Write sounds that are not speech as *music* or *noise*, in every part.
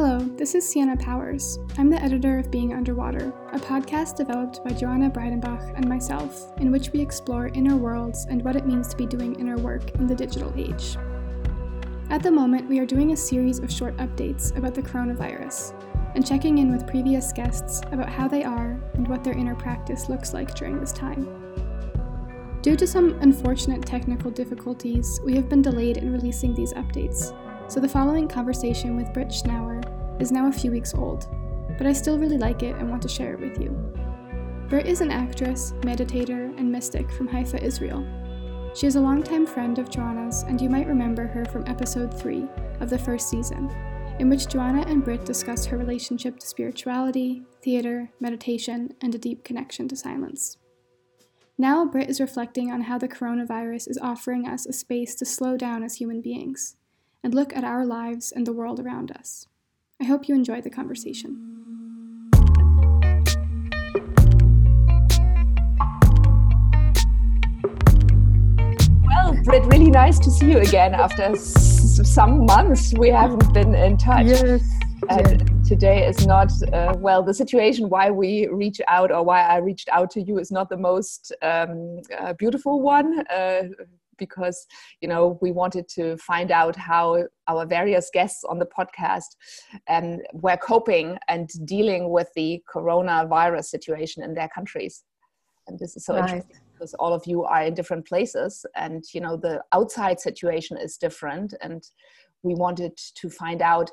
Hello, this is Sienna Powers. I'm the editor of Being Underwater, a podcast developed by Joanna Breidenbach and myself, in which we explore inner worlds and what it means to be doing inner work in the digital age. At the moment, we are doing a series of short updates about the coronavirus and checking in with previous guests about how they are and what their inner practice looks like during this time. Due to some unfortunate technical difficulties, we have been delayed in releasing these updates, so the following conversation with Britt Schnauer is now a few weeks old, but I still really like it and want to share it with you. Britt is an actress, meditator, and mystic from Haifa, Israel. She is a longtime friend of Joanna's, and you might remember her from episode 3 of the first season, in which Joanna and Britt discuss her relationship to spirituality, theater, meditation, and a deep connection to silence. Now, Britt is reflecting on how the coronavirus is offering us a space to slow down as human beings and look at our lives and the world around us. I hope you enjoy the conversation. Well, Britt, really nice to see you again after s- some months we haven't been in touch. Yes. And today is not, uh, well, the situation why we reach out or why I reached out to you is not the most um, uh, beautiful one. Uh, because you know we wanted to find out how our various guests on the podcast um, were coping and dealing with the coronavirus situation in their countries and this is so Right. interesting because all of you are in different places and you know the outside situation is different and we wanted to find out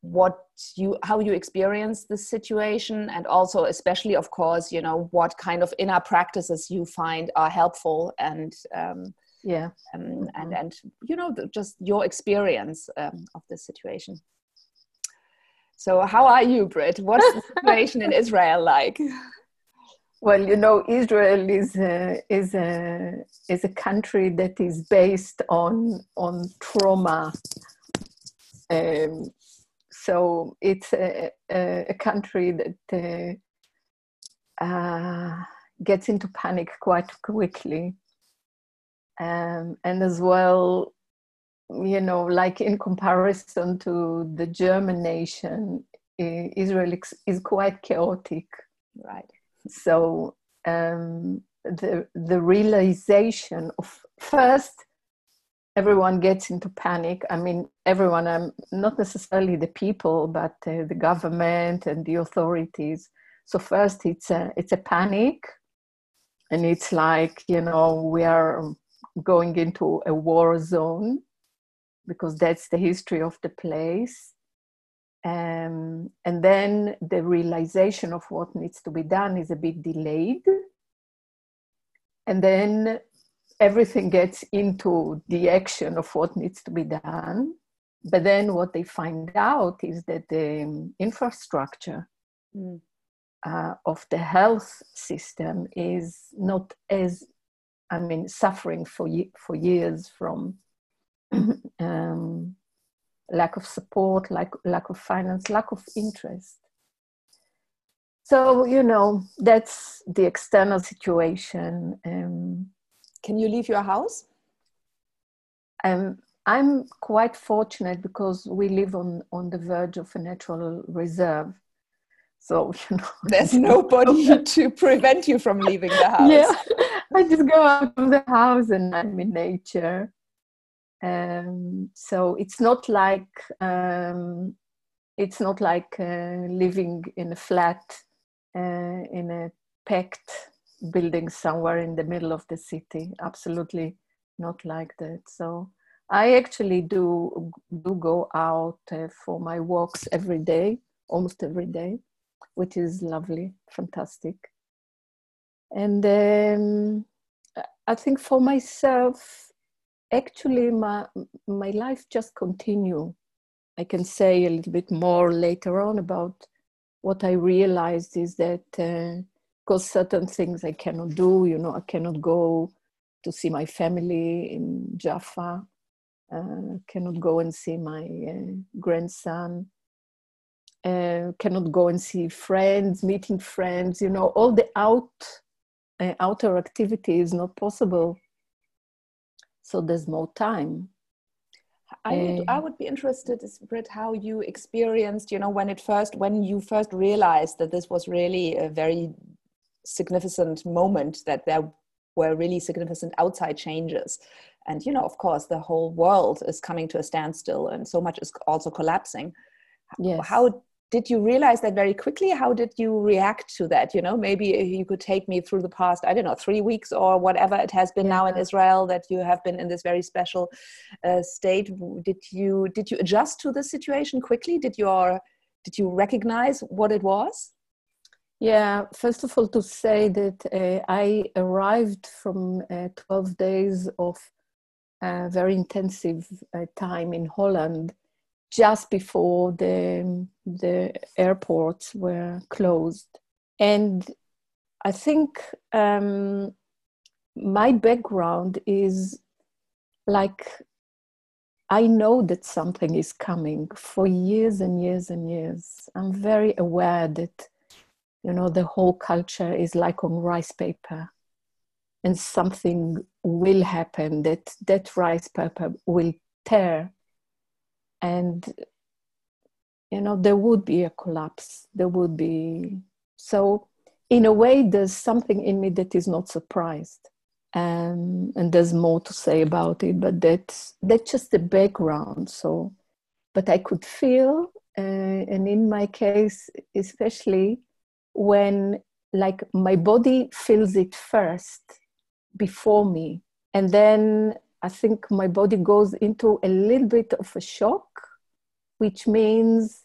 what you how you experience this situation and also especially of course you know what kind of inner practices you find are helpful and um, Yeah. um, and and you know the, just your experience um, of this situation. So how are you, Britt What's the *laughs* situation in Israel like? Well, you know, Israel is a, is a is a country that is based on on trauma. Um, so it's a, a, a country that uh, uh, gets into panic quite quickly, um, and as well, you know, like in comparison to the German nation, Israel is- is quite chaotic. Right. so um, the the realization of first everyone gets into panic. I mean everyone um, not necessarily the people but uh, the government and the authorities. So first it's a it's a panic. And it's like you know we are going into a war zone because that's the history of the place. Um, and then the realization of what needs to be done is a bit delayed. And then everything gets into the action of what needs to be done. But then what they find out is that the infrastructure Mm. uh, of the health system is not as i mean suffering for for years from *clears throat* um, lack of support, lack, lack of finance, lack of interest. So, you know, that's the external situation. Um, Can you leave your house? um, I'm quite fortunate because we live on, on the verge of a natural reserve. So, *laughs* you know, There's nobody *laughs* *laughs* to prevent you from leaving the house. yeah, I just go out of the house and I'm in nature. Um, so it's not like um, it's not like uh, living in a flat uh, in a packed building somewhere in the middle of the city. Absolutely not like that. So I actually do do go out uh, for my walks every day, almost every day, which is lovely, fantastic. And um, I think for myself, actually, my my life just continue. I can say a little bit more later on about what I realized is that because certain things I cannot do, you know, I cannot go to see my family in Jaffa, uh, cannot go and see my uh, grandson, uh, cannot go and see friends, meeting friends, you know, all the out uh, outer activity is not possible. So there's more time. I would, I would be interested, Britt, how you experienced, you know, when it first, when you first realized that this was really a very significant moment, that there were really significant outside changes. And, you know, of course, the whole world is coming to a standstill and so much is also collapsing. Yes. How did you realize that very quickly? How did you react to that? You know maybe you could take me through the past i don't know three weeks or whatever it has been yeah. now in israel that you have been in this very special uh, state. Did you did you adjust to the situation quickly? Did your did you recognize what it was? Yeah first of all to say that uh, i arrived from uh, 12 days of uh, very intensive uh, time in holland just before the, the airports were closed. And I think um, my background is like I know that something is coming for years and years and years. I'm very aware that, you know, the whole culture is like on rice paper and something will happen that that rice paper will tear and you know there would be a collapse. There would be so in a way there's something in me that is not surprised um, and there's more to say about it but that's that's just the background so but i could feel uh, and in my case especially when like my body feels it first before me and then I think my body goes into a little bit of a shock, which means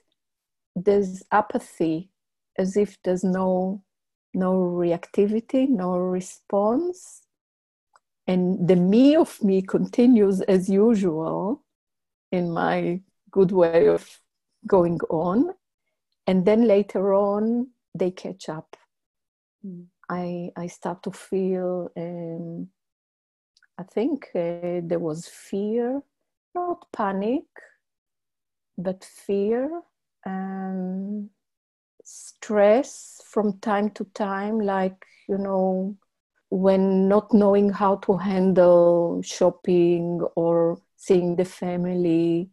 there's apathy, as if there's no no reactivity, no response. And the me of me continues as usual in my good way of going on. And then later on, they catch up. Mm. I, I start to feel um, I think uh, there was fear, not panic, but fear, and stress from time to time, like, you know, when not knowing how to handle shopping or seeing the family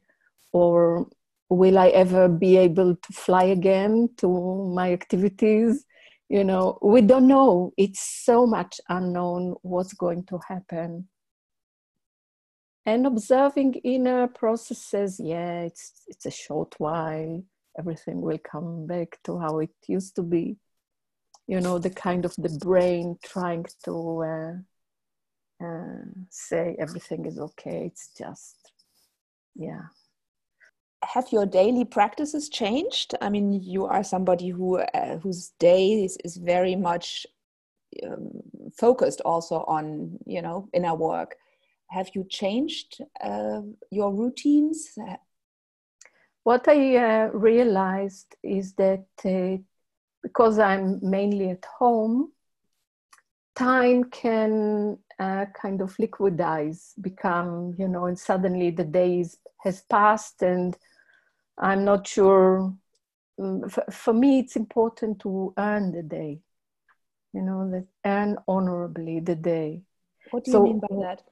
or will I ever be able to fly again to my activities? You know, we don't know. It's so much unknown what's going to happen and observing inner processes yeah it's it's a short while. Everything will come back to how it used to be. You know the kind of the brain trying to uh, uh, say everything is okay. It's just yeah. Have your daily practices changed? I mean you are somebody who uh, whose day is, is very much um, focused also on you know inner work have you changed uh, your routines? What I uh, realized is that uh, because I'm mainly at home, time can uh, kind of liquidize, become, you know, and suddenly the days has passed and I'm not sure. Mm, for, for me, it's important to earn the day, you know, that earn honorably the day. What do you mean by that?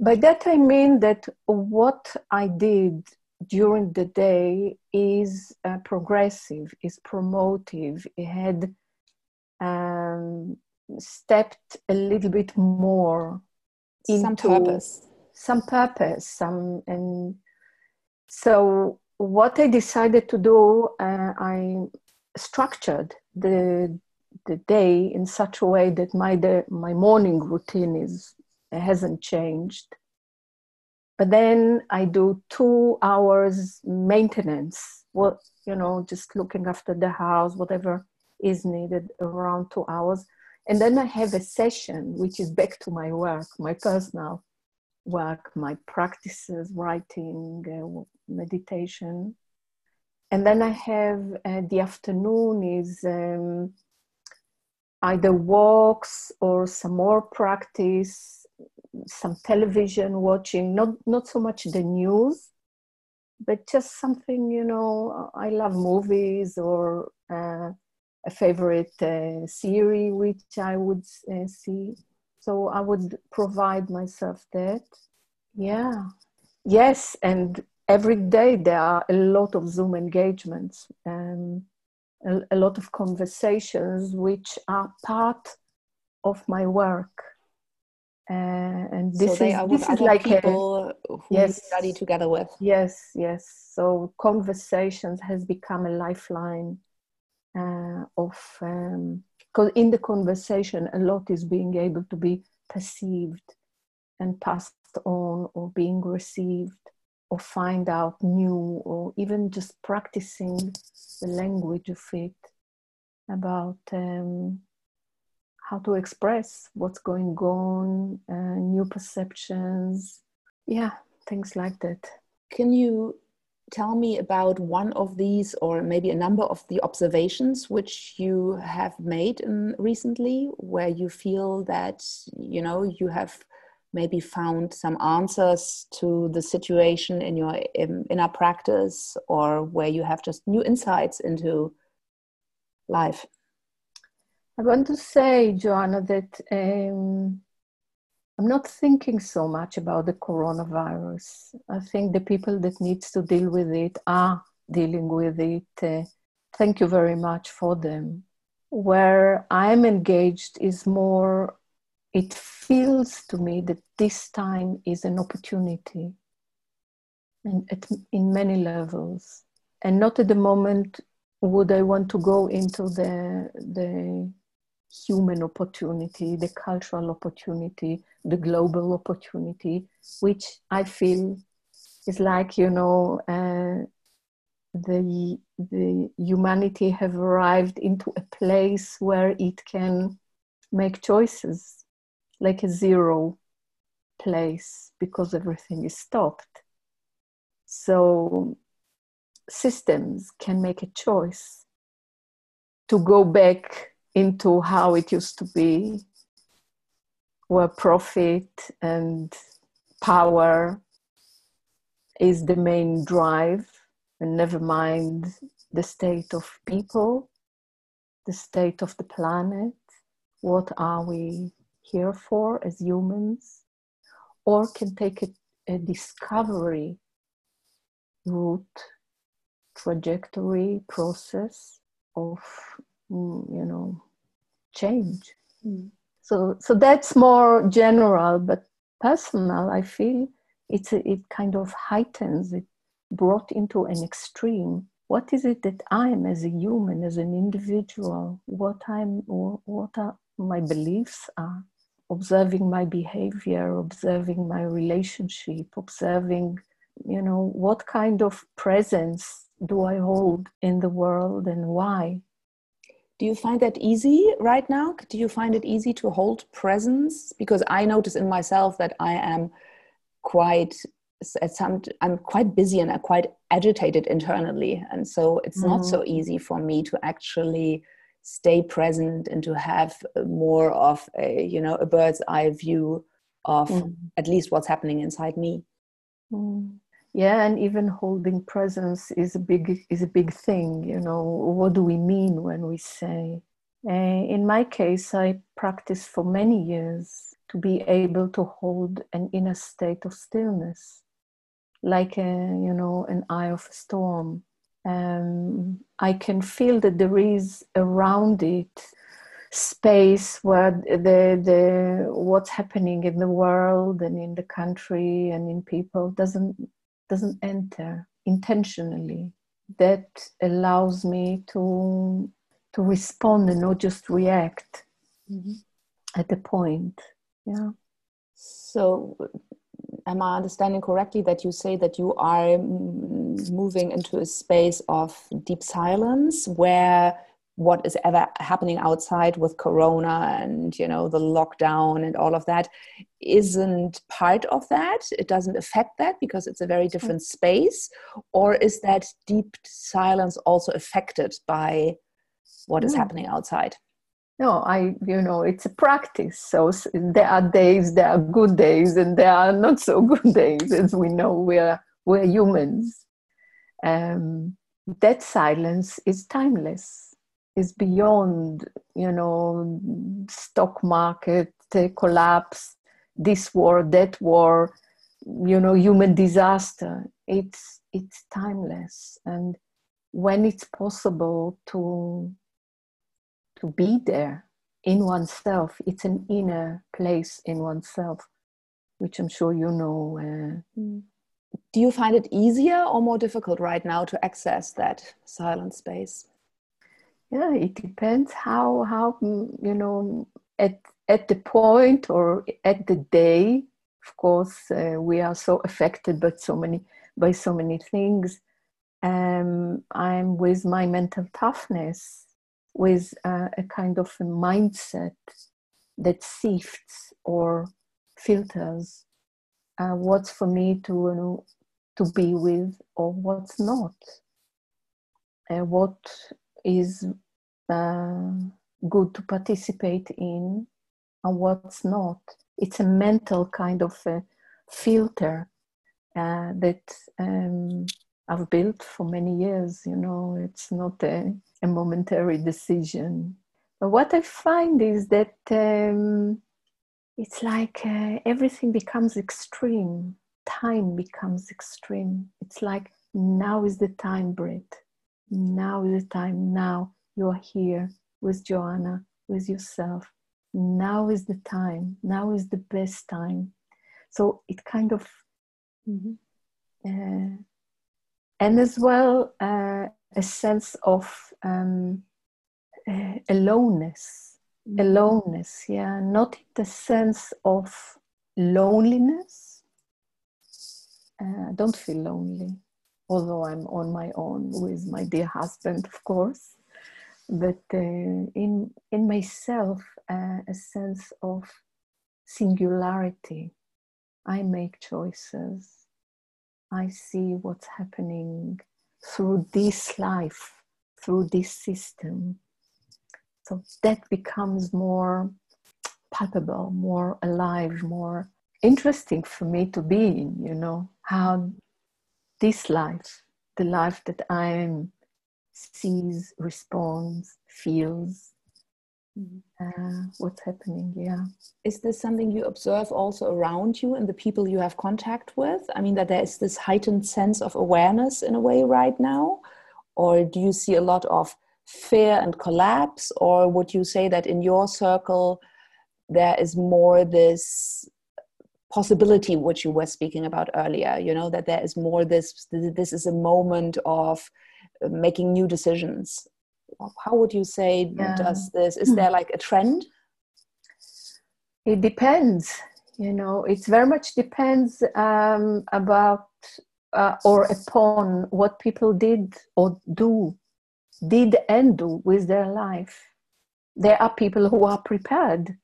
By that I mean that what I did during the day is uh, progressive, is promotive. It had um, stepped a little bit more into some purpose. Some purpose, some and so what I decided to do, uh, I structured the the day in such a way that my day, my morning routine is it hasn't changed. But then I do two hours maintenance. What you know, just looking after the house, whatever is needed, around two hours. And then I have a session which is back to my work, my personal work, my practices, writing, uh, meditation. And then I have uh, the afternoon is um, either walks or some more practice some television watching, not not so much the news, but just something you know. I love movies or uh, a favorite uh, series which I would uh, see. So I would provide myself that. Yeah, yes, and every day there are a lot of Zoom engagements and a, a lot of conversations which are part of my work. Uh, and this so they is, are with other like a, people who yes. study together with. Yes, yes. So conversations has become a lifeline uh, of because um, in the conversation a lot is being able to be perceived and passed on or being received or find out new or even just practicing the language of it about um, how to express what's going on uh, new perceptions. Yeah things like that. Can you tell me about one of these or maybe a number of the observations which you have made in recently where you feel that you know you have maybe found some answers to the situation in your in, inner practice or where you have just new insights into life i want to say joanna that um, i'm not thinking so much about the coronavirus. I think the people that needs to deal with it are dealing with it. Uh, thank you very much for them. Where i'm engaged is more it feels to me that this time is an opportunity and at, in many levels. And not at the moment would i want to go into the the human opportunity the cultural opportunity the global opportunity which i feel is like you know uh, the the humanity have arrived into a place where it can make choices like a zero place because everything is stopped. So systems can make a choice to go back into how it used to be, where profit and power is the main drive, and never mind the state of people, the state of the planet. What are we here for as humans, or can take a, a discovery route, trajectory, process of you know change. Mm. So so that's more general, but personal. I feel it's a, it kind of heightens it, brought into an extreme. What is it that I am as a human, as an individual? What I'm, what are my beliefs are? observing my behavior, observing my relationship, observing, you know, what kind of presence do I hold in the world and why. Do you find that easy right now? Do you find it easy to hold presence? Because I notice in myself that I am quite at some i'm quite busy and i'm quite agitated internally and so it's mm. not so mm-hmm. easy for me to actually stay present and to have more of a you know a bird's eye view of mm. at least what's happening inside me mm. Yeah and even holding presence is a big is a big thing you know. What do we mean when we say? Uh, in my case i practiced for many years to be able to hold an inner state of stillness like a you know an eye of a storm. Um, I can feel that there is around it space where the the what's happening in the world and in the country and in people doesn't doesn't enter intentionally. That allows me to to respond and not just react mm-hmm. at the point. Yeah. So am I understanding correctly that you say that you are moving into a space of deep silence where what is ever happening outside with corona and you know the lockdown and all of that isn't part of that. It doesn't affect that because it's a very different space. Or is that deep silence also affected by what is happening outside? No i you know it's a practice. So there are days there are good days and there are not so *laughs* good days as we know. We're we're humans. Um, that silence is timeless is beyond you know stock market collapse this war that war you know human disaster. It's it's timeless. And when it's possible to to be there in oneself it's an inner place in oneself which i'm sure you know uh, do you find it easier or more difficult right now to access that silent space yeah it depends how how mm, you know at at the point or at the day of course uh, we are so affected by so many by so many things. Um, i'm with my mental toughness with uh, a kind of a mindset that sifts or filters uh, what's for me to you know, to be with or what's not. Uh, what is uh, good to participate in and what's not. It's a mental kind of filter uh, that um, I've built for many years. You know, it's not a, a momentary decision. But what I find is that um, it's like uh, everything becomes extreme. Time becomes extreme. It's like now is the time, Britt. Now is the time. Now you are here with Joanna, with yourself. Now is the time. Now is the best time. So it kind of, mm-hmm. uh, and as well uh, a sense of um, uh, aloneness. Mm-hmm. Aloneness, yeah, not in the sense of loneliness. Uh, I don't feel lonely, although I'm on my own with my dear husband, of course. But uh, in in myself uh, a sense of singularity i make choices. I see what's happening through this life through this system. So that becomes more palpable more alive more interesting for me to be in you know how this life the life that i'm sees, responds, feels mm-hmm. uh, what's happening. Yeah. Is this something you observe also around you and the people you have contact with? I mean, that there is this heightened sense of awareness in a way right now? Or do you see a lot of fear and collapse? Or would you say that in your circle there is more this possibility which you were speaking about earlier you know that there is more this this is a moment of making new decisions. How would you say yeah. does this is there like a trend? It depends you know it very much depends um, about uh, or upon what people did or do did and do with their life. There are people who are prepared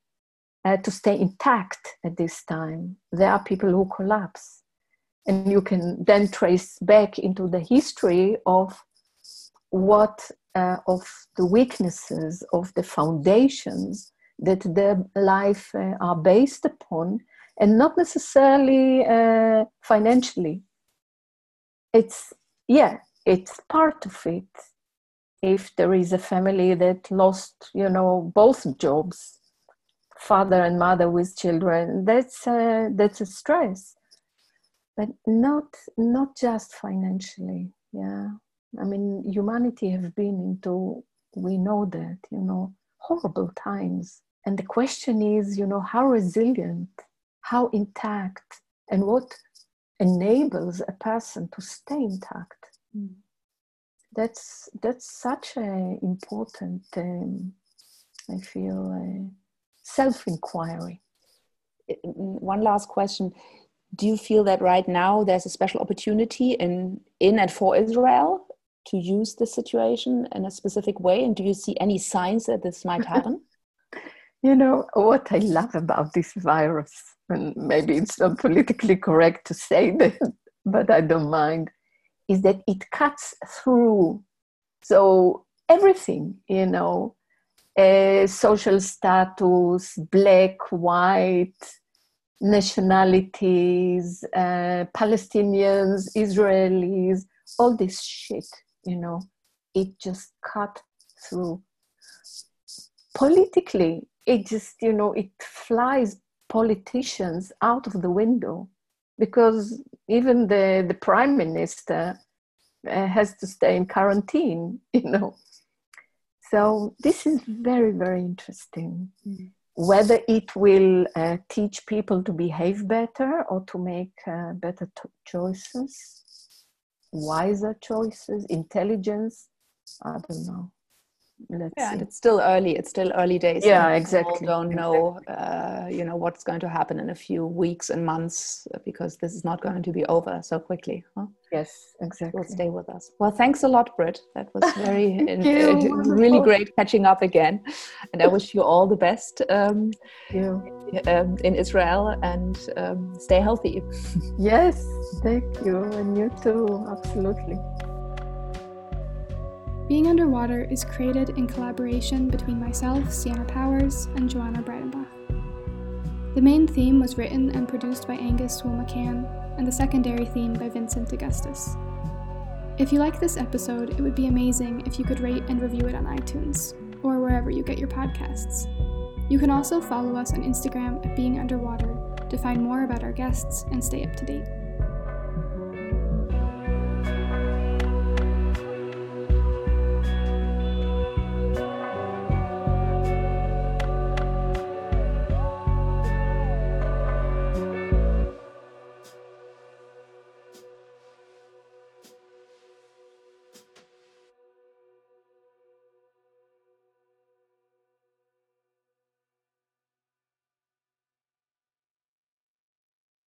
uh, to stay intact at this time. There are people who collapse. And you can then trace back into the history of what uh, of the weaknesses of the foundations that their life uh, are based upon and not necessarily uh, financially. It's yeah it's part of it. If there is a family that lost you know both jobs father and mother with children that's uh, that's a stress but not not just financially yeah I mean, humanity have been into, we know that, you know, horrible times. And the question is, you know, how resilient, how intact, and what enables a person to stay intact. Mm. That's that's such an important, um, I feel, uh, self inquiry. One last question: Do you feel that right now there's a special opportunity in in and for Israel to use the situation in a specific way? And do you see any signs that this might *laughs* happen? you know, what I love about this virus, and maybe it's not politically correct to say that, *laughs* but I don't mind, is that it cuts through. So everything, you know, uh, social status, black, white, nationalities, uh, Palestinians, Israelis, all this shit you know, it just cut through. Politically, it just, you know, it flies politicians out of the window. because even the, the prime minister uh, has to stay in quarantine, *laughs* you know. So this is very, very interesting. Mm. Whether it will uh, teach people to behave better or to make uh, better t- choices, wiser choices, intelligence, I don't know. Let's yeah, it's still early. It's still early days. Yeah, exactly. Don't know, uh, you know, what's going to happen in a few weeks and months uh, because this is not going to be over so quickly. Huh? Yes, exactly. Will stay with us. Well, thanks a lot, Britt. That was *laughs* very, in, uh, really great catching up again, and I wish you all the best. Um, um, in Israel and um, stay healthy. *laughs* yes, thank you, and you too. Absolutely. Being Underwater is created in collaboration between myself, Sienna Powers, and Joanna Breidenbach. The main theme was written and produced by Angus Swoole McCann, and the secondary theme by Vincent Augustus. If you like this episode, it would be amazing if you could rate and review it on iTunes, or wherever you get your podcasts. You can also follow us on Instagram at Being Underwater to find more about our guests and stay up to date.